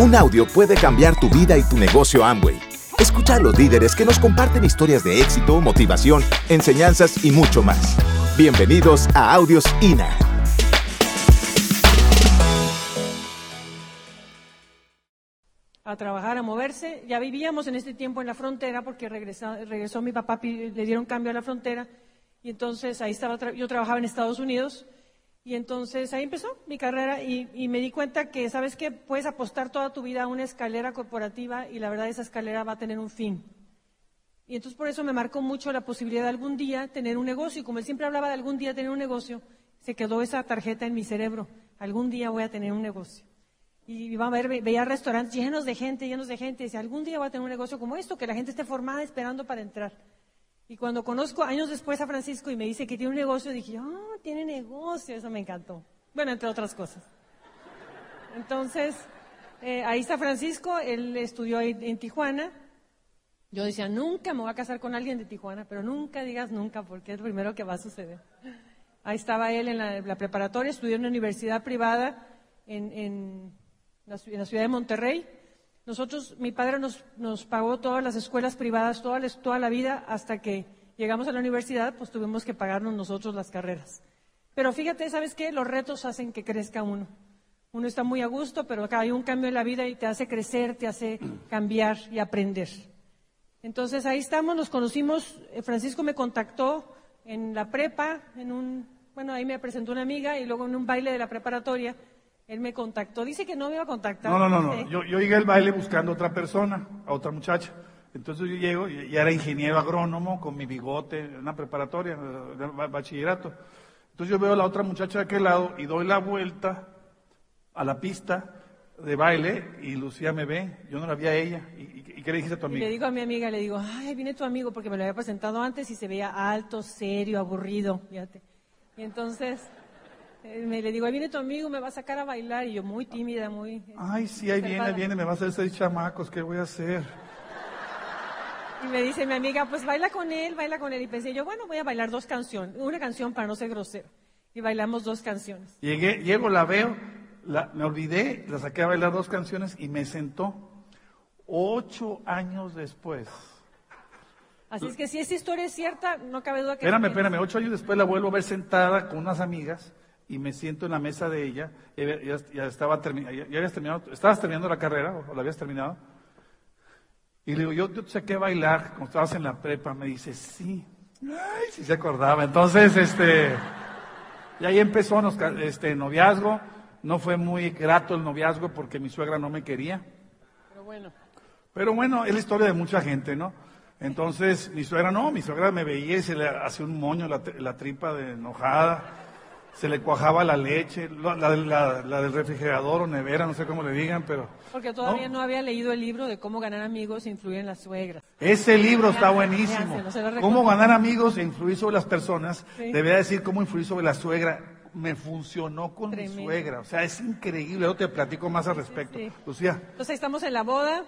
Un audio puede cambiar tu vida y tu negocio Amway. Escucha a los líderes que nos comparten historias de éxito, motivación, enseñanzas y mucho más. Bienvenidos a Audios INA. a trabajar, a moverse. Ya vivíamos en este tiempo en la frontera porque regresó, mi papá, le dieron cambio a la frontera y entonces ahí estaba, yo trabajaba en Estados Unidos y entonces ahí empezó mi carrera y, me di cuenta que, ¿sabes qué? Puedes apostar toda tu vida a una escalera corporativa y la verdad esa escalera va a tener un fin. Y entonces por eso me marcó mucho la posibilidad de algún día tener un negocio. Y como él siempre hablaba de algún día tener un negocio, se quedó esa tarjeta en mi cerebro. Algún día voy a tener un negocio. Y iba a ver, veía restaurantes llenos de gente, llenos de gente. Y decía, algún día voy a tener un negocio como esto, que la gente esté formada esperando para entrar. Y cuando conozco años después a Francisco y me dice que tiene un negocio, dije, ah, tiene negocio, eso me encantó. Bueno, entre otras cosas. Entonces, eh, ahí está Francisco, él estudió en Tijuana. Yo decía, nunca me voy a casar con alguien de Tijuana, pero nunca digas nunca, porque es lo primero que va a suceder. Ahí estaba él en la, preparatoria, estudió en una universidad privada en, la, ciudad de Monterrey. Nosotros, mi padre nos, nos pagó todas las escuelas privadas, toda, toda la vida, hasta que llegamos a la universidad, pues tuvimos que pagarnos nosotros las carreras. Pero fíjate, ¿sabes qué? Los retos hacen que crezca uno. Uno está muy a gusto, pero acá hay un cambio en la vida y te hace crecer, te hace cambiar y aprender. Entonces ahí estamos, nos conocimos, eh, Francisco me contactó en la prepa, en un, bueno, ahí me presentó una amiga y luego en un baile de la preparatoria él me contactó, dice que no me iba a contactar. No, no, no, no. Yo, llegué al baile buscando a otra persona, a otra muchacha. Entonces yo llego, y era ingeniero agrónomo con mi bigote, una preparatoria, bachillerato. Entonces yo veo a la otra muchacha de aquel lado y doy la vuelta a la pista de baile y Lucía me ve, yo no la vi a ella. ¿Y, qué le dijiste a tu amiga? le digo a mi amiga, le digo, ay, viene tu amigo porque me lo había presentado antes y se veía alto, serio, aburrido, fíjate. Y entonces eh, me le digo, ahí viene tu amigo, me va a sacar a bailar. Y yo muy tímida, muy... Este, Ay, sí, ahí viene, viene, me va a hacer seis chamacos, ¿qué voy a hacer? Y me dice mi amiga, pues baila con él, baila con él. Y pensé yo, bueno, voy a bailar dos canciones, una canción para no ser grosero. Y bailamos dos canciones. Llegué, llego, la veo, la, me olvidé, la saqué a bailar dos canciones y me sentó ocho años después. Así es que si esa historia es cierta, no cabe duda que... Espérame, espérame, ocho años después la vuelvo a ver sentada con unas amigas y me siento en la mesa de ella, ya, estaba ya, habías terminado, estabas terminando la carrera o, la habías terminado. Y le digo, yo, yo te saqué a bailar cuando estabas en la prepa. Me dice, sí. Ay, sí se acordaba. Entonces, este, y ahí empezó este noviazgo. No fue muy grato el noviazgo porque mi suegra no me quería. Pero bueno. Pero bueno, es la historia de mucha gente, ¿no? Entonces, mi suegra no, mi suegra me veía y se le hacía un moño la, la tripa de enojada se le cuajaba la leche, la, del refrigerador o nevera, no sé cómo le digan, pero... Porque todavía no, había leído el libro de cómo ganar amigos e influir en las suegras. Ese libro está buenísimo. cómo ganar amigos e influir sobre las personas. Debía decir cómo influir sobre la suegra. Me funcionó con mi suegra. O sea, es increíble. Yo te platico más al respecto. Lucía. Entonces estamos en la boda.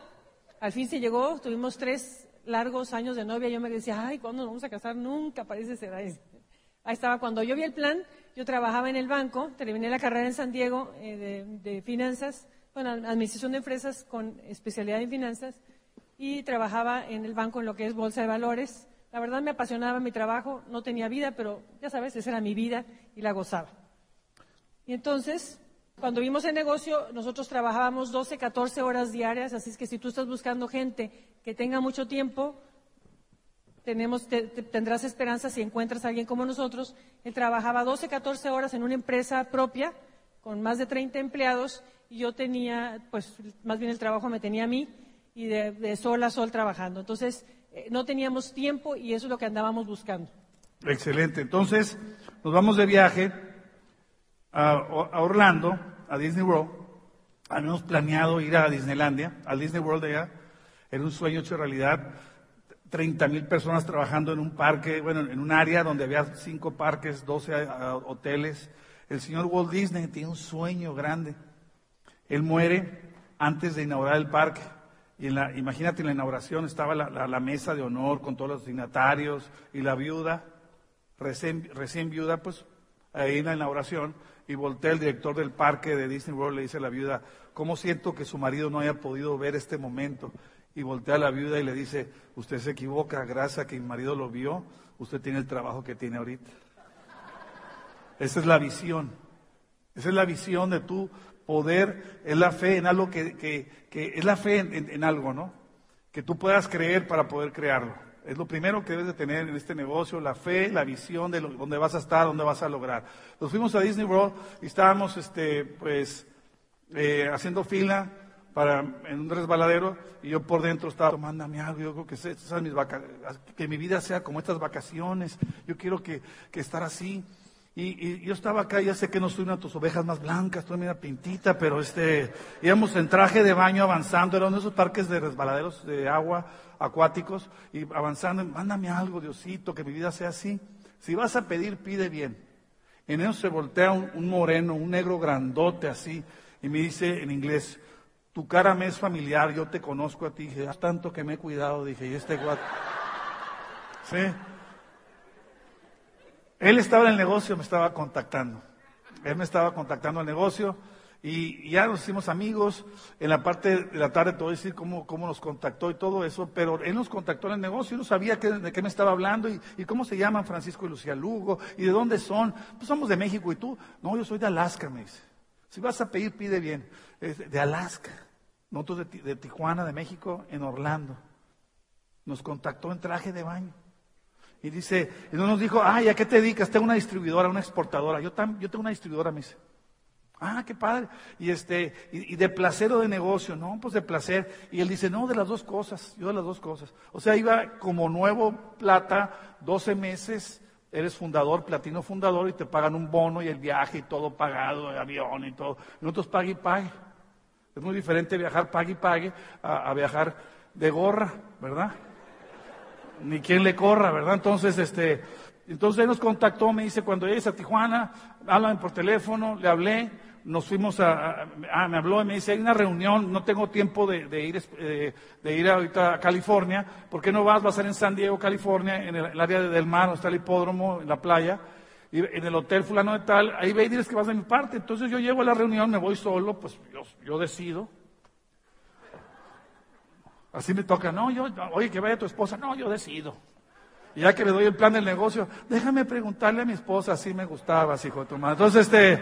Al fin se llegó. Tuvimos tres largos años de novia. Yo me decía, ay, ¿cuándo nos vamos a casar? Nunca parece ser ahí. Ahí estaba. Cuando yo vi el plan, yo trabajaba en el banco, terminé la carrera en San Diego eh, de, finanzas, bueno, administración de empresas con especialidad en finanzas y trabajaba en el banco en lo que es bolsa de valores. La verdad me apasionaba mi trabajo, no tenía vida, pero ya sabes, esa era mi vida y la gozaba. Y entonces, cuando vimos el negocio, nosotros trabajábamos 12, 14 horas diarias, así es que si tú estás buscando gente que tenga mucho tiempo, tenemos, tendrás esperanza si encuentras a alguien como nosotros. Él trabajaba 12, 14 horas en una empresa propia con más de 30 empleados y yo tenía, pues más bien el trabajo me tenía a mí y de, sol a sol trabajando. Entonces, eh, no teníamos tiempo y eso es lo que andábamos buscando. Excelente. Entonces, nos vamos de viaje a, a Orlando, a Disney World. Habíamos planeado ir a Disneylandia, al Disney World allá. Era un sueño hecho realidad 30 mil personas trabajando en un parque, bueno, en un área donde había cinco parques, 12 hoteles. El señor Walt Disney tiene un sueño grande. Él muere antes de inaugurar el parque. Y en la, imagínate, en la inauguración estaba la, mesa de honor con todos los dignatarios y la viuda, recién, recién viuda, pues ahí en la inauguración. y voltea el director del parque de Disney World, le dice a la viuda, ¿cómo siento que su marido no haya podido ver este momento? Y voltea a la viuda y le dice, usted se equivoca, gracias a que mi marido lo vio, usted tiene el trabajo que tiene ahorita. Esa es la visión. Esa es la visión de tu poder, es la fe en algo que, que, que es la fe en, en algo, ¿no? Que tú puedas creer para poder crearlo. Es lo primero que debes de tener en este negocio, la fe, la visión de lo, dónde vas a estar, dónde vas a lograr. Nos fuimos a Disney World y estábamos, este, pues, eh, haciendo fila para, en un resbaladero y yo por dentro estaba, mándame algo, yo creo que, esas mis vaca- que mi vida sea como estas vacaciones, yo quiero que, que estar así. Y, y yo estaba acá, ya sé que no soy una de tus ovejas más blancas, tú una pintita, pero este, íbamos en traje de baño avanzando, era uno de esos parques de resbaladeros de agua acuáticos, y avanzando, mándame algo, Diosito, que mi vida sea así. Si vas a pedir, pide bien. En eso se voltea un moreno, un negro grandote así, y me dice en inglés, tu cara me es familiar, yo te conozco a ti. Dije, "Haz tanto que me he cuidado, dije, y este guato. Sí. Él estaba en el negocio, me estaba contactando. Él me estaba contactando al negocio y, ya nos hicimos amigos. En la parte de la tarde te voy a decir cómo, cómo nos contactó y todo eso, pero él nos contactó en el negocio y no sabía qué- de qué me estaba hablando y, cómo se llaman Francisco y Lucía Lugo y de dónde son. Pues somos de México y tú, no, yo soy de Alaska, me dice. Si vas a pedir, pide bien. De Alaska. Nosotros de, de Tijuana, de México, en Orlando. Nos contactó en traje de baño. Y dice, y no nos dijo, ay, ¿a qué te dedicas? Tengo una distribuidora, una exportadora. Yo, tam- yo tengo una distribuidora, me dice. Ah, qué padre. Y este, y, y de placer o de negocio, no, pues de placer. Y él dice, no, de las dos cosas, yo de las dos cosas. O sea, iba como nuevo plata, 12 meses, eres fundador, platino fundador, y te pagan un bono y el viaje y todo pagado, el avión y todo. Nosotros pague y pague. Es muy diferente viajar pague y pague a, viajar de gorra, ¿verdad? ni quien le corra, ¿verdad? Entonces, este, entonces él nos contactó, me dice, cuando llegues a Tijuana, háblame por teléfono, le hablé, nos fuimos a, a- ah, me habló y me dice, hay una reunión, no tengo tiempo de, ir, eh, de ir ahorita a California, ¿por qué no vas? Va a ser en San Diego, California, en el, el área del mar, donde está el hipódromo, en la playa, y en el hotel fulano de tal, ahí ve y diles que vas de mi parte. Entonces yo llego a la reunión, me voy solo, pues yo, yo decido. Así me toca, no, yo, oye, que vaya tu esposa, no, yo decido. Y ya que le doy el plan del negocio, déjame preguntarle a mi esposa si me gustabas, hijo de tu madre. Entonces, este,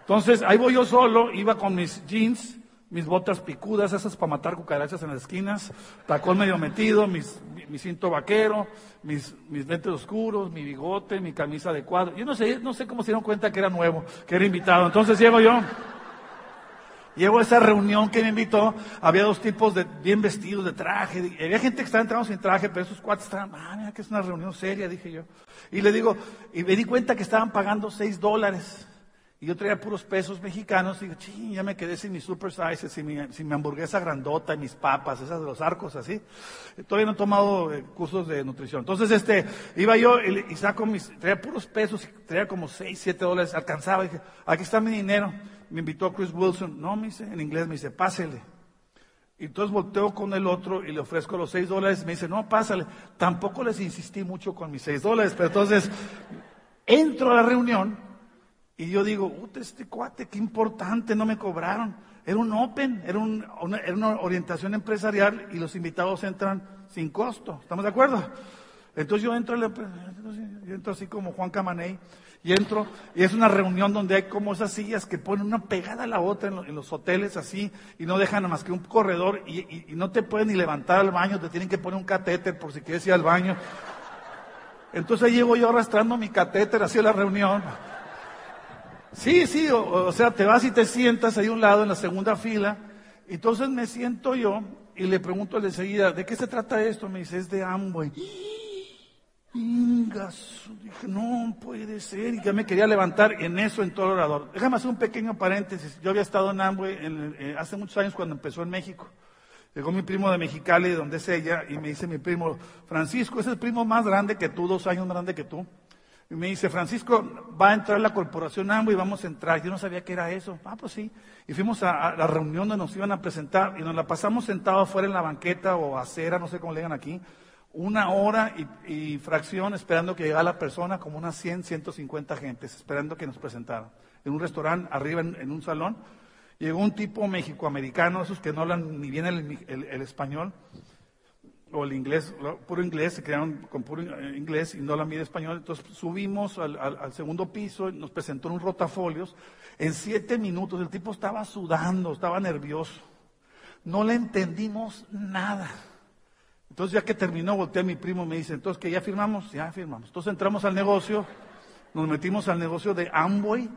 entonces ahí voy yo solo, iba con mis jeans, mis botas picudas, esas para matar cucarachas en las esquinas, tacón medio metido, mis, mi, cinto vaquero, mis, mis lentes oscuros, mi bigote, mi camisa de cuadro. Yo no sé, no sé cómo se dieron cuenta que era nuevo, que era invitado. Entonces llego yo. Llego a esa reunión que me invitó, había dos tipos de bien vestidos de traje, había gente que estaba entrando sin traje, pero esos cuates estaban, ah, mira que es una reunión seria, dije yo. Y le digo, y me di cuenta que estaban pagando seis dólares. Y yo traía puros pesos mexicanos, y digo, ching, ya me quedé sin mis super sizes, sin mi, hamburguesa grandota y mis papas, esas de los arcos, así. Todavía no he tomado eh, cursos de nutrición. Entonces, este, iba yo y, saco mis, traía puros pesos, traía como seis, siete dólares, alcanzaba, y dije, aquí está mi dinero. Me invitó Chris Wilson, no, me dice, en inglés me dice, pásele. Y entonces volteo con el otro y le ofrezco los seis dólares. Me dice, no, pásale. Tampoco les insistí mucho con mis seis dólares, pero entonces entro a la reunión y yo digo, "Uta, este cuate, qué importante, no me cobraron. Era un open, era, un- una, era una orientación empresarial y los invitados entran sin costo. ¿Estamos de acuerdo? Entonces yo entro, yo entro así como Juan Camaney y entro y es una reunión donde hay como esas sillas que ponen una pegada a la otra en, lo- en los hoteles así y no dejan nada más que un corredor y no te pueden ni levantar al baño, te tienen que poner un catéter por si quieres ir al baño. Entonces ahí llego yo arrastrando mi catéter hacia la reunión. Sí, sí, o, o sea, te vas y te sientas ahí a un lado en la segunda fila. Entonces me siento yo y le pregunto enseguida, ¿de qué se trata esto? Me dice, es de Amway. Ingas, dije, no puede ser, y ya me quería levantar en eso en todo el orador. Déjame hacer un pequeño paréntesis. Yo había estado en Amway en- eh, hace muchos años cuando empezó en México. Llegó mi primo de Mexicali, donde es ella, y me dice mi primo, Francisco, ese es el primo más grande que tú, dos años más grande que tú. Y me dice, Francisco, va a entrar la corporación Amway y vamos a entrar. Yo no sabía qué era eso. Ah, pues sí. Y fuimos a, la reunión donde nos iban a presentar y nos la pasamos sentados afuera en la banqueta o acera, no sé cómo le digan aquí, una hora y, fracción esperando que llegara la persona, como unas 100, 150 gentes, esperando que nos presentaran. en un restaurante, arriba en, un salón. Llegó un tipo mexicoamericano, esos que no hablan ni bien el, español o el inglés, puro inglés, se quedaron con puro inglés y no la mide español. Entonces subimos al, al, segundo piso, nos presentó un rotafolios. En siete minutos el tipo estaba sudando, estaba nervioso. No le entendimos nada. Entonces ya que terminó, volteé a mi primo y me dice, entonces que ya firmamos, ya firmamos. Entonces entramos al negocio, nos metimos al negocio de Amway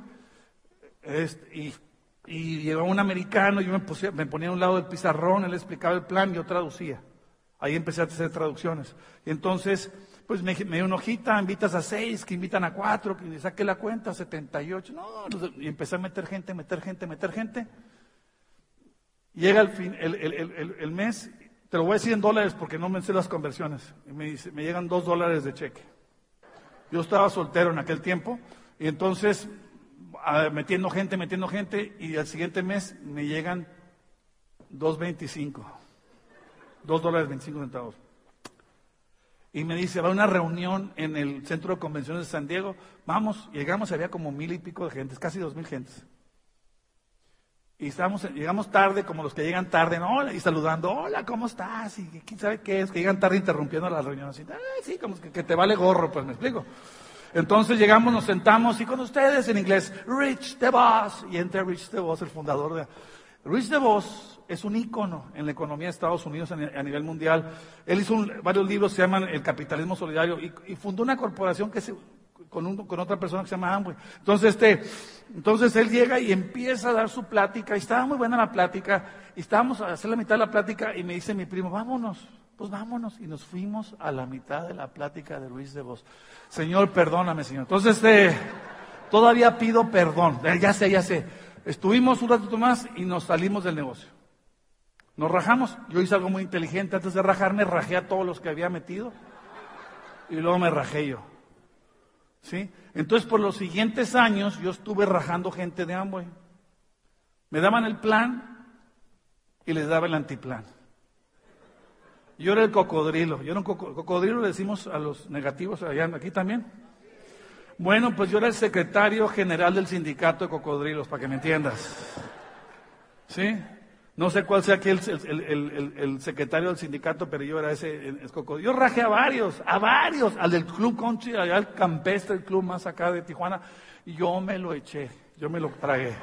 este, y, y, un americano, yo me, me ponía a un lado del pizarrón, él explicaba el plan, yo traducía. Ahí empecé a hacer traducciones. Y entonces, pues me, dio una hojita, invitas a seis, que invitan a cuatro, que saqué la cuenta, 78. No, y empecé a meter gente, meter gente, meter gente. Llega el, fin, el, mes te lo voy a decir en dólares porque no me sé las conversiones. Y me, dice, me llegan dos dólares de cheque. Yo estaba soltero en aquel tiempo y entonces metiendo gente, metiendo gente y al siguiente mes me llegan 2.25. Dos dólares 25 centavos. Y me dice, va a una reunión en el centro de convenciones de San Diego. Vamos, llegamos, había como mil y pico de gentes, casi dos mil gentes. Y estamos, llegamos tarde, como los que llegan tarde, ¿no? y saludando, hola, ¿cómo estás? Y quién sabe qué es, que llegan tarde interrumpiendo la reunión, así, sí, como que, te vale gorro, pues me explico. Entonces llegamos, nos sentamos y con ustedes en inglés, Rich DeVos, y entra Rich DeVos, el fundador de... Rich DeVos es un ícono en la economía de Estados Unidos a nivel mundial. Él hizo varios libros, se llaman El capitalismo solidario, y, fundó una corporación que se con, con otra persona que se llama Amway. Entonces, este, entonces él llega y empieza a dar su plática, y estaba muy buena la plática, y estábamos a hacer la mitad de la plática, y me dice mi primo, vámonos, pues vámonos, y nos fuimos a la mitad de la plática de Luis de Vos. Señor, perdóname, Señor. Entonces, este, todavía pido perdón, ya sé, ya sé. Estuvimos un ratito más y nos salimos del negocio. Nos rajamos. Yo hice algo muy inteligente. Antes de rajarme, rajé a todos los que había metido. Y luego me rajé yo. ¿Sí? Entonces, por los siguientes años, yo estuve rajando gente de Amway. Me daban el plan y les daba el antiplan. Yo era el cocodrilo. Yo era un cocodrilo, le decimos a los negativos allá, aquí también. Bueno, pues yo era el secretario general del sindicato de cocodrilos, para que me entiendas. ¿Sí? No sé cuál sea aquí el, secretario del sindicato, pero yo era ese Yo rajé a varios, a varios, al del Club Country, allá al campestre, el club más acá de Tijuana, y yo me lo eché, yo me lo tragué.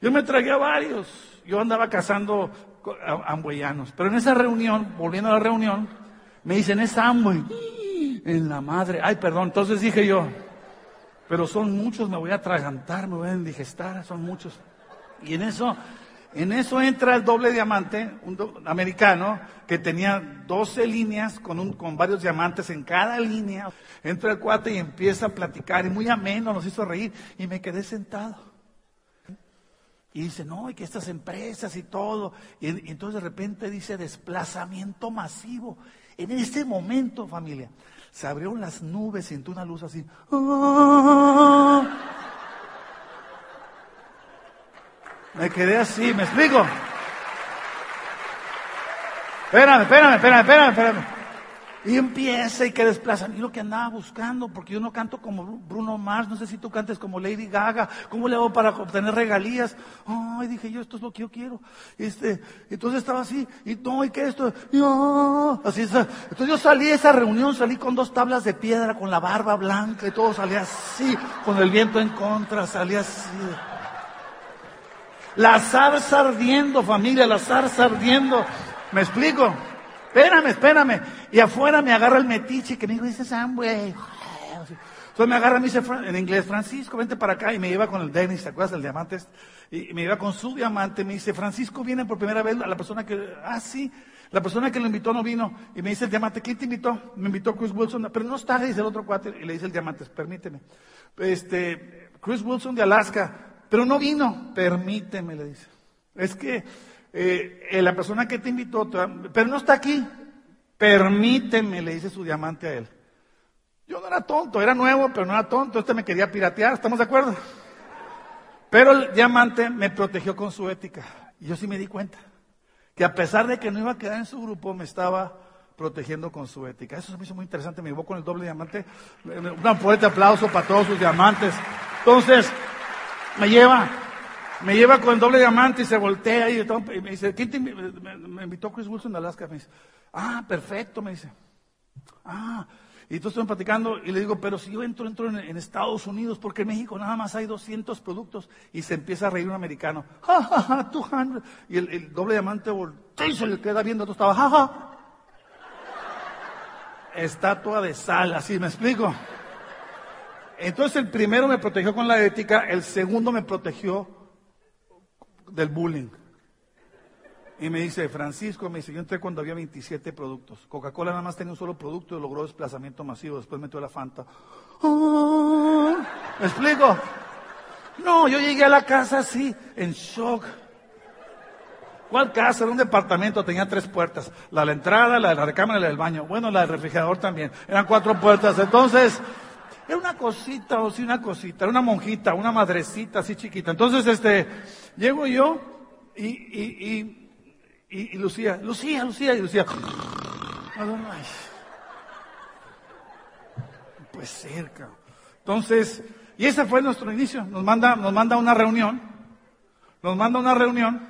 Yo me tragué a varios, yo andaba cazando ambueyanos, pero en esa reunión, volviendo a la reunión, me dicen, es Amway, en la madre, ay perdón, entonces dije yo, pero son muchos, me voy a atragantar, me voy a indigestar, son muchos. Y en eso en eso entra el doble diamante, un americano, que tenía 12 líneas con, varios diamantes en cada línea. Entra el cuate y empieza a platicar, y muy ameno, nos hizo reír, y me quedé sentado. Y dice, no, y que estas empresas y todo. Y, y entonces de repente dice, desplazamiento masivo. En este momento, familia, se abrieron las nubes y entró una luz así. ¡Ah! Me quedé así, ¿me explico? Espérame, espérame, espérame, espérame, espérame. Y empieza y que desplazan. Y lo que andaba buscando, porque yo no canto como Bruno Mars, no sé si tú cantes como Lady Gaga, ¿cómo le hago para obtener regalías? Ay, dije yo, esto es lo que yo quiero. Este, entonces estaba así, y no, y qué esto, así Entonces yo salí de esa reunión, salí con dos tablas de piedra, con la barba blanca, y todo salía así, con el viento en contra, salía así. La zarza ardiendo, familia, la zarza ardiendo. ¿Me explico? Espérame, espérame. Y afuera me agarra el metiche que me dice, Sam, güey. Entonces me agarra, me dice en inglés, Francisco, vente para acá. Y me iba con el Dennis, ¿te acuerdas del diamante? Y me iba con su diamante. Me dice, Francisco viene por primera vez. La persona que, ah, sí. La persona que lo invitó no vino. Y me dice el diamante, ¿quién te invitó? Me invitó Chris Wilson. Pero no está, dice el otro cuate. Y le dice el diamante, permíteme. Este, Chris Wilson de Alaska. Pero no vino, permíteme, le dice. Es que eh, la persona que te invitó, pero no está aquí, permíteme, le dice su diamante a él. Yo no era tonto, era nuevo, pero no era tonto, este me quería piratear, ¿estamos de acuerdo? Pero el diamante me protegió con su ética. Y yo sí me di cuenta que a pesar de que no iba a quedar en su grupo, me estaba protegiendo con su ética. Eso se me hizo muy interesante, me llevó con el doble diamante. Un fuerte aplauso para todos sus diamantes. Entonces, Me lleva, me lleva con el doble diamante y se voltea y, me dice, ¿quién te me, invitó Chris Wilson de Alaska? Me dice, ah, perfecto, me dice. Ah, y entonces estamos platicando y le digo, pero si yo entro, entro en, Estados Unidos, porque en México nada más hay 200 productos. Y se empieza a reír un americano. Ja, ja, ja, 200. Y el, el doble diamante voltea y se le queda viendo, tú estaba, ja, ja. Estatua de sal, así, ¿me explico? Entonces el primero me protegió con la ética, el segundo me protegió del bullying. Y me dice, Francisco, me dice, yo entré cuando había 27 productos. Coca-Cola nada más tenía un solo producto y logró desplazamiento masivo. Después metió la Fanta. Ah, ¿Me explico? No, yo llegué a la casa así, en shock. ¿Cuál casa? Era un departamento, tenía tres puertas. La de la entrada, la de la recámara y la del baño. Bueno, la del refrigerador también. Eran cuatro puertas. Entonces, era una cosita, o sí, una cosita. Era una monjita, una madrecita así chiquita. Entonces, este, llego yo y, y, y, y, Lucía, Lucía, Lucía, y Lucía. Pues cerca. Entonces, y ese fue nuestro inicio. Nos manda, nos manda una reunión. Nos manda una reunión.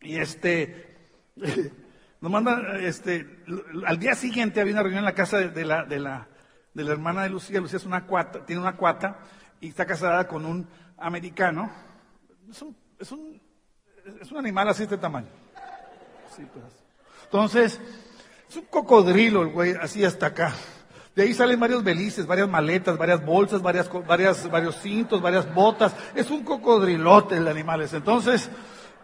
Y este, nos manda, este, al día siguiente había una reunión en la casa de la, de la, de la hermana de Lucía. Lucía es una cuata, tiene una cuata y está casada con un americano. Es un, es un, es un animal así de este tamaño. Sí, pues. Entonces, es un cocodrilo el güey, así hasta acá. De ahí salen varios belices, varias maletas, varias bolsas, varias, varias, varios cintos, varias botas. Es un cocodrilote el animal ese. Entonces,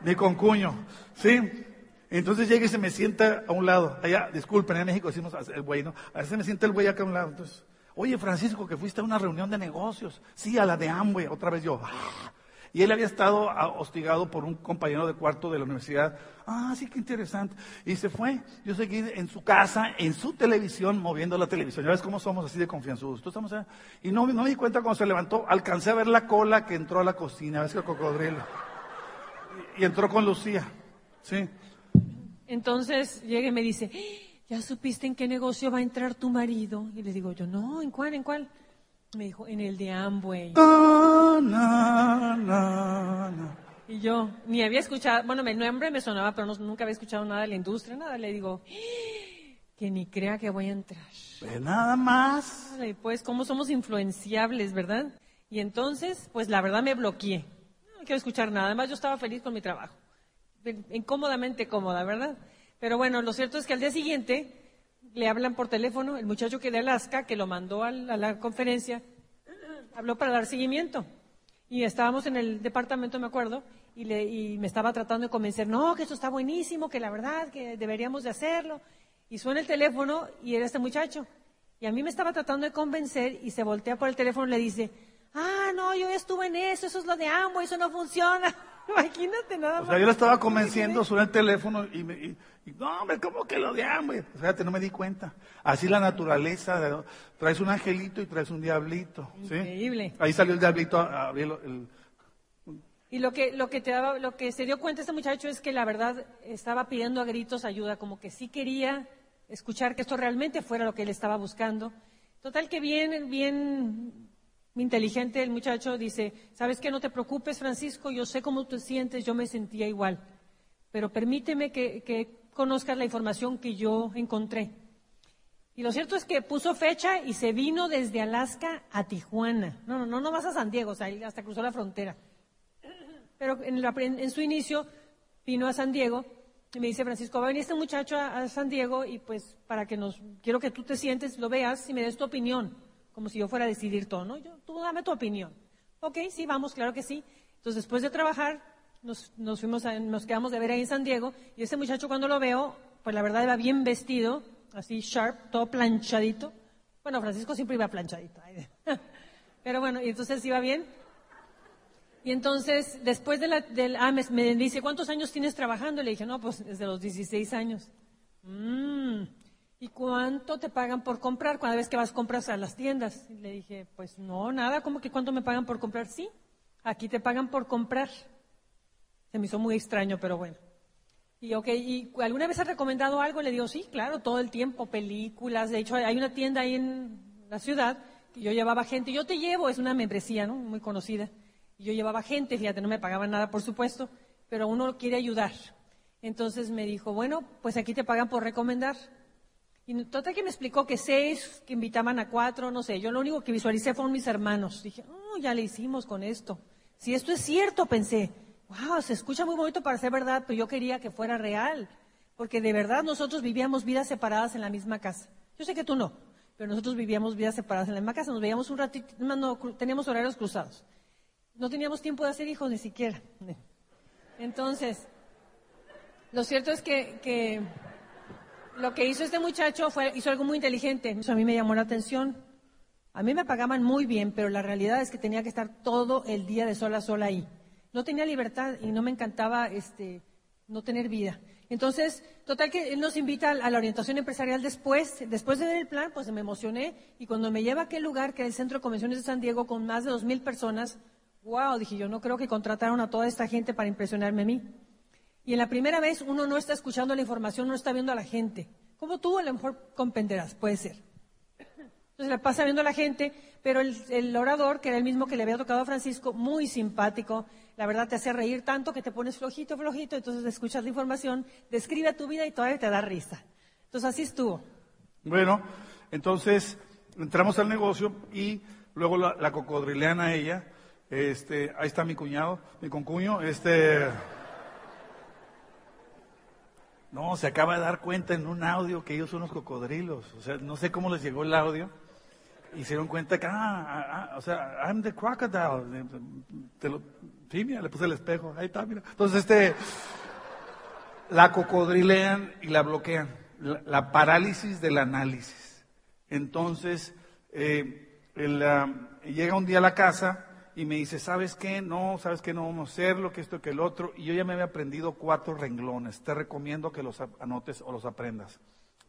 mi concuño, ¿sí? Entonces llega y se me sienta a un lado. Allá, disculpen, en México decimos el güey, ¿no? A veces me sienta el güey acá a un lado. Entonces, oye, Francisco, que fuiste a una reunión de negocios. Sí, a la de Amway. Otra vez yo, "Ah". Y él había estado ah, hostigado por un compañero de cuarto de la universidad. Ah, sí, qué interesante. Y se fue. Yo seguí en su casa, en su televisión, moviendo la televisión. Ya ves cómo somos así de confianzudos. Estamos allá. Y no, no me di cuenta cuando se levantó. Alcancé a ver la cola que entró a la cocina. ¿Ves que el cocodrilo? Y, y entró con Lucía. Sí. Entonces llega y me dice, "¡Ah! ¿ya supiste en qué negocio va a entrar tu marido? Y le digo yo, no, ¿en cuál? ¿En cuál? Me dijo, en el de Amway. Na, na, na, na. Y yo ni había escuchado, bueno, el nombre me sonaba, pero no- nunca había escuchado nada de la industria, nada. Le digo, "Ah, que ni crea que voy a entrar. Pues nada más. Órale, Pues, ¿cómo somos influenciables, verdad? Y entonces, pues la verdad me bloqueé. No quiero escuchar nada. Además, yo estaba feliz con mi trabajo. Incómodamente cómoda, ¿verdad? Pero bueno, lo cierto es que al día siguiente le hablan por teléfono, el muchacho que de Alaska, que lo mandó al- a la conferencia, habló para dar seguimiento. Y estábamos en el departamento, me acuerdo, y, le, y me estaba tratando de convencer, no, que esto está buenísimo, que la verdad, que deberíamos de hacerlo. Y suena el teléfono y era este muchacho. Y a mí me estaba tratando de convencer y se voltea por el teléfono y le dice, ah, no, yo estuve en eso, eso es lo de Amway, eso no funciona. Imagínate nada O más. sea, yo le estaba convenciendo, suena el teléfono y me, y- y, no, hombre, ¿cómo que lo de hambre? Fíjate, no me di cuenta. Así la naturaleza, de- traes un angelito y traes un diablito. ¿sí? Increíble. Ahí salió el diablito a, a abrir el- el- Y lo que, lo que te daba, lo que se dio cuenta este muchacho es que la verdad estaba pidiendo a gritos ayuda, como que sí quería escuchar que esto realmente fuera lo que él estaba buscando. Total que bien, bien inteligente el muchacho dice, ¿sabes qué? No te preocupes, Francisco, yo sé cómo te sientes, yo me sentía igual. Pero permíteme que, que conozcas la información que yo encontré. Y lo cierto es que puso fecha y se vino desde Alaska a Tijuana. No, no, no, no vas a San Diego, o sea, hasta cruzó la frontera. Pero en, la- en- en su inicio vino a San Diego y me dice, Francisco, va a venir este muchacho a, a San Diego y pues para que nos, quiero que tú te sientes, lo veas y me des tu opinión, como si yo fuera a decidir todo, ¿no? Yo, tú dame tu opinión. Ok, sí, vamos, claro que sí. Entonces, después de trabajar, nos, nos fuimos, nos quedamos de ver ahí en San Diego y ese muchacho cuando lo veo, pues la verdad iba bien vestido, así sharp, todo planchadito. Bueno, Francisco siempre iba planchadito. Pero bueno, y entonces iba bien. Y entonces, después de la, del, ah, me, me dice, ¿cuántos años tienes trabajando? Le dije, no, pues desde los 16 años. "Mm, ¿Y cuánto te pagan por comprar cada vez que vas compras a las tiendas? Le dije, pues no, nada, ¿cómo que cuánto me pagan por comprar? Sí, aquí te pagan por comprar. Se me hizo muy extraño, pero bueno. Y ok, ¿y alguna vez has recomendado algo? Le digo, sí, claro, todo el tiempo, películas. De hecho, hay una tienda ahí en la ciudad que yo llevaba gente. Yo te llevo, es una membresía, ¿no? Muy conocida. Y yo llevaba gente, fíjate, no me pagaban nada, por supuesto, pero uno quiere ayudar. Entonces me dijo, bueno, pues aquí te pagan por recomendar. Y total que me explicó que seis, que invitaban a cuatro, no sé. Yo lo único que visualicé fueron mis hermanos. Dije, oh, ya le hicimos con esto. Si esto es cierto, pensé, wow, se escucha muy bonito para ser verdad, pero yo quería que fuera real. Porque de verdad nosotros vivíamos vidas separadas en la misma casa. Yo sé que tú no, pero nosotros vivíamos vidas separadas en la misma casa. Nos veíamos un ratito, no, teníamos horarios cruzados. No teníamos tiempo de hacer hijos ni siquiera. Entonces, lo cierto es que, lo que hizo este muchacho fue, hizo algo muy inteligente. Eso a mí me llamó la atención. A mí me pagaban muy bien, pero la realidad es que tenía que estar todo el día de sol a sol ahí. No tenía libertad y no me encantaba este, no tener vida. Entonces, total que él nos invita a la orientación empresarial después. Después de ver el plan, pues me emocioné y cuando me lleva a aquel lugar, que es el Centro de Convenciones de San Diego, con más de dos mil personas, wow, dije yo, no creo que contrataron a toda esta gente para impresionarme a mí. Y en la primera vez uno no está escuchando la información, no está viendo a la gente. Como tú a lo mejor comprenderás, puede ser. Entonces la pasa viendo a la gente, pero el, orador, que era el mismo que le había tocado a Francisco, muy simpático, la verdad te hace reír tanto que te pones flojito, flojito, entonces escuchas la información, describe tu vida y todavía te da risa. Entonces así estuvo. Bueno, entonces entramos al negocio y luego la, la cocodrileana ella, este, ahí está mi cuñado, mi concuño, este... No, se acaba de dar cuenta en un audio que ellos son los cocodrilos. O sea, no sé cómo les llegó el audio. Y se dieron cuenta que, ah, ah, ah o sea, I'm the crocodile. Te lo, sí, mira, le puse el espejo. Ahí está, mira. Entonces, este, la cocodrilean y la bloquean. La, parálisis del análisis. Entonces, eh, llega un día a la casa y me dice, ¿sabes qué? No, ¿sabes qué? No vamos a hacerlo, que esto, que el otro. Y yo ya me había aprendido cuatro renglones. Te recomiendo que los anotes o los aprendas.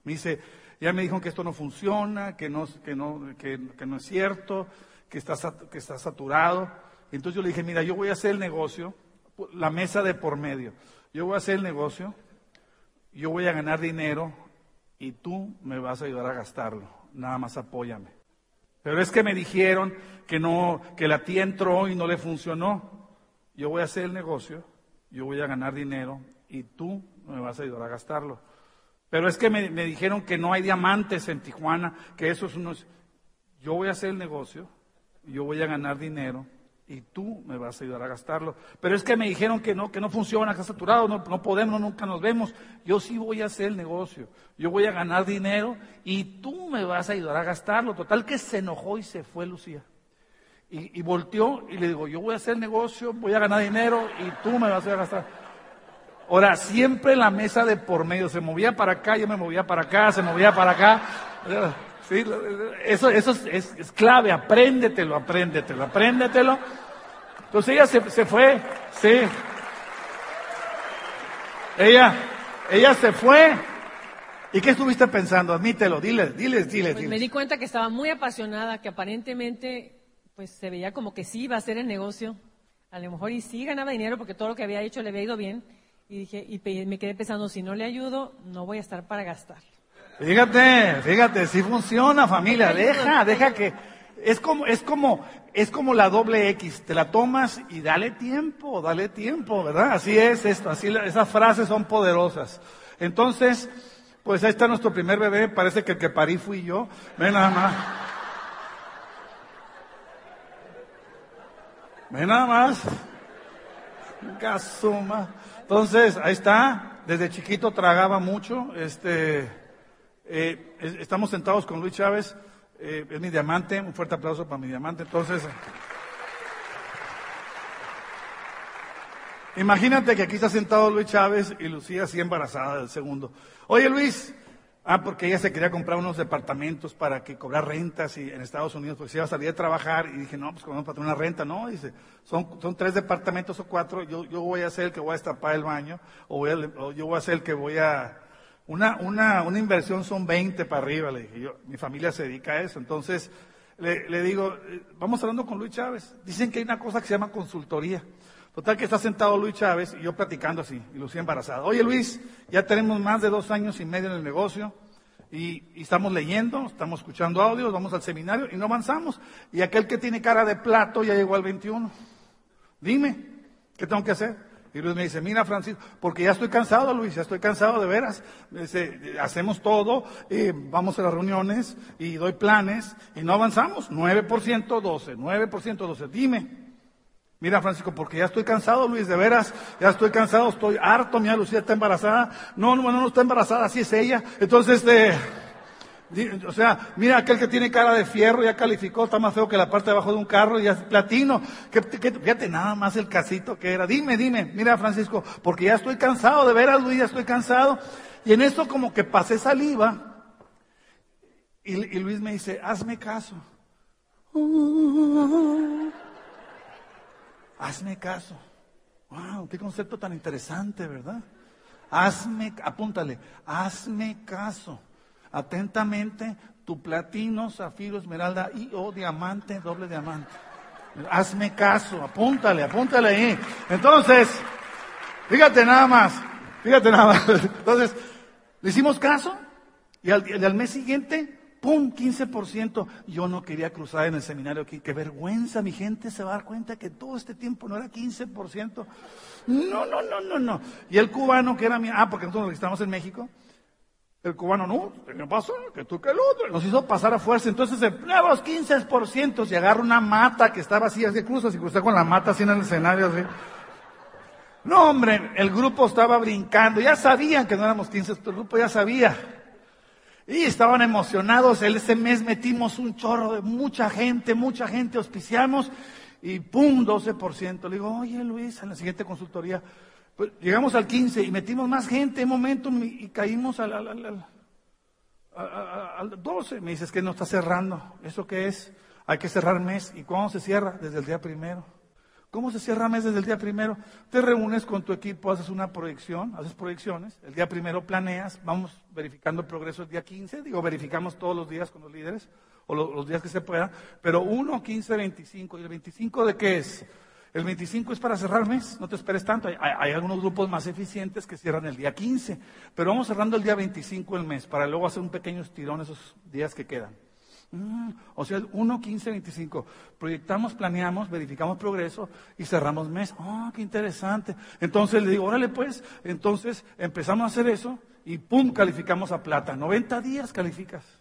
Me dice, ya me dijo que esto no funciona, que no, que no, que, no es cierto, que está, que está saturado. Entonces yo le dije, mira, yo voy a hacer el negocio, la mesa de por medio. Yo voy a hacer el negocio, yo voy a ganar dinero y tú me vas a ayudar a gastarlo. Nada más apóyame. Pero es que me dijeron que no, que la tía entró y no le funcionó. Yo voy a hacer el negocio, yo voy a ganar dinero y tú me vas a ayudar a gastarlo. Pero es que me, dijeron que no hay diamantes en Tijuana, que eso es unos... Yo voy a hacer el negocio, yo voy a ganar dinero y tú me vas a ayudar a gastarlo. Pero es que me dijeron que no, que no funciona, que está saturado, no, podemos, nunca nos vemos. Yo sí voy a hacer el negocio, yo voy a ganar dinero y tú me vas a ayudar a gastarlo. Total que se enojó y se fue Lucía. Y, y volteó y le digo, yo voy a hacer el negocio, voy a ganar dinero y tú me vas a ayudar a gastar. Ahora, siempre la mesa de por medio se movía para acá, yo me movía para acá, se movía para acá. Sí, eso, eso es, clave, apréndetelo, apréndetelo, apréndetelo. Entonces ella se, se fue, sí. Ella, ella se fue. ¿Y qué estuviste pensando? Admítelo, diles, diles, diles. Pues me di cuenta que estaba muy apasionada, que aparentemente, pues se veía como que sí iba a hacer el negocio. A lo mejor y sí ganaba dinero porque todo lo que había hecho le había ido bien. Y dije, y me quedé pensando, si no le ayudo, no voy a estar para gastar. Fíjate, fíjate, si funciona familia, deja, deja que, es como, es como, es como la doble X, te la tomas y dale tiempo, dale tiempo, ¿verdad? Así es esto, así esas frases son poderosas. Entonces, pues ahí está nuestro primer bebé, parece que el que parí fui yo, ven nada más. Ven nada más. Gasuma. Entonces, ahí está, desde chiquito tragaba mucho, este, eh, estamos sentados con Luis Chávez, eh, es mi diamante, un fuerte aplauso para mi diamante. Entonces, imagínate que aquí está sentado Luis Chávez y Lucía así embarazada del segundo. Oye Luis, ah, porque ella se quería comprar unos departamentos para que cobrar rentas y en Estados Unidos, porque se iba a salir a trabajar y dije, no, pues como para una renta, no, dice, son, son tres departamentos o cuatro, yo, yo voy a ser el que voy a destapar el baño o, voy o yo voy a ser el que voy a una, una, una inversión son 20 para arriba, le dije yo. Mi familia se dedica a eso. Entonces, le, le, digo, eh, vamos hablando con Luis Chávez. Dicen que hay una cosa que se llama consultoría. Total que está sentado Luis Chávez y yo platicando así, y Lucía embarazada. Oye Luis, ya tenemos más de dos años y medio en el negocio y, y, estamos leyendo, estamos escuchando audios, vamos al seminario y no avanzamos. Y aquel que tiene cara de plato ya llegó al 21. Dime, ¿qué tengo que hacer? Y Luis me dice, mira Francisco, porque ya estoy cansado, Luis, ya estoy cansado de veras. Dice, hacemos todo, eh, vamos a las reuniones y doy planes y no avanzamos. 9% 12, 9% 12. Dime. Mira Francisco, porque ya estoy cansado, Luis, de veras, ya estoy cansado, estoy harto, mira Lucía está embarazada. No, no, no, no está embarazada, así es ella. Entonces, este... O sea, mira aquel que tiene cara de fierro, ya calificó, está más feo que la parte de abajo de un carro, ya es platino. Que, fíjate nada más el casito que era. Dime, dime, mira Francisco, porque ya estoy cansado, de veras Luis, ya estoy cansado. Y en esto como que pasé saliva. Y, Luis me dice, hazme caso. hazme caso. Wow, qué concepto tan interesante, ¿verdad? Hazme, apúntale, hazme caso atentamente tu platino, zafiro, esmeralda y o diamante, doble diamante. Hazme caso, apúntale, apúntale ahí. Entonces, fíjate nada más, fíjate nada más. Entonces, le hicimos caso y al, mes siguiente, ¡pum! 15%. Yo no quería cruzar en el seminario aquí. Qué vergüenza, mi gente se va a dar cuenta que todo este tiempo no era 15%. No, no, no, no, no. Y el cubano que era mi, ah, porque nosotros estamos en México, el cubano, no, ¿qué pasó? Que tú, que el otro. Nos hizo pasar a fuerza. Entonces, en los 15% se agarra una mata que estaba así, así cruzas y cruzó con la mata así en el escenario, así. No, hombre, el grupo estaba brincando. Ya sabían que no éramos 15, el grupo ya sabía. Y estaban emocionados. Ese mes metimos un chorro de mucha gente, mucha gente, auspiciamos y pum, 12%. Le digo, oye Luis, en la siguiente consultoría, pues, llegamos al 15 y metimos más gente en momento y caímos al, al, 12. Me dices que no está cerrando. ¿Eso qué es? Hay que cerrar mes. ¿Y cuándo se cierra? Desde el día primero. ¿Cómo se cierra mes desde el día primero? Te reúnes con tu equipo, haces una proyección, haces proyecciones. El día primero planeas, vamos verificando el progreso el día 15. Digo, verificamos todos los días con los líderes o los, los días que se pueda. Pero 1, 15, 25. ¿Y el 25 de qué es? El 25 es para cerrar mes, no te esperes tanto. Hay, algunos grupos más eficientes que cierran el día 15, pero vamos cerrando el día 25 el mes para luego hacer un pequeño estirón esos días que quedan. Mm, o sea, el 1, 15, 25. Proyectamos, planeamos, verificamos progreso y cerramos mes. ¡Oh, qué interesante! Entonces le digo, órale pues, entonces empezamos a hacer eso y ¡pum! calificamos a plata. 90 días calificas.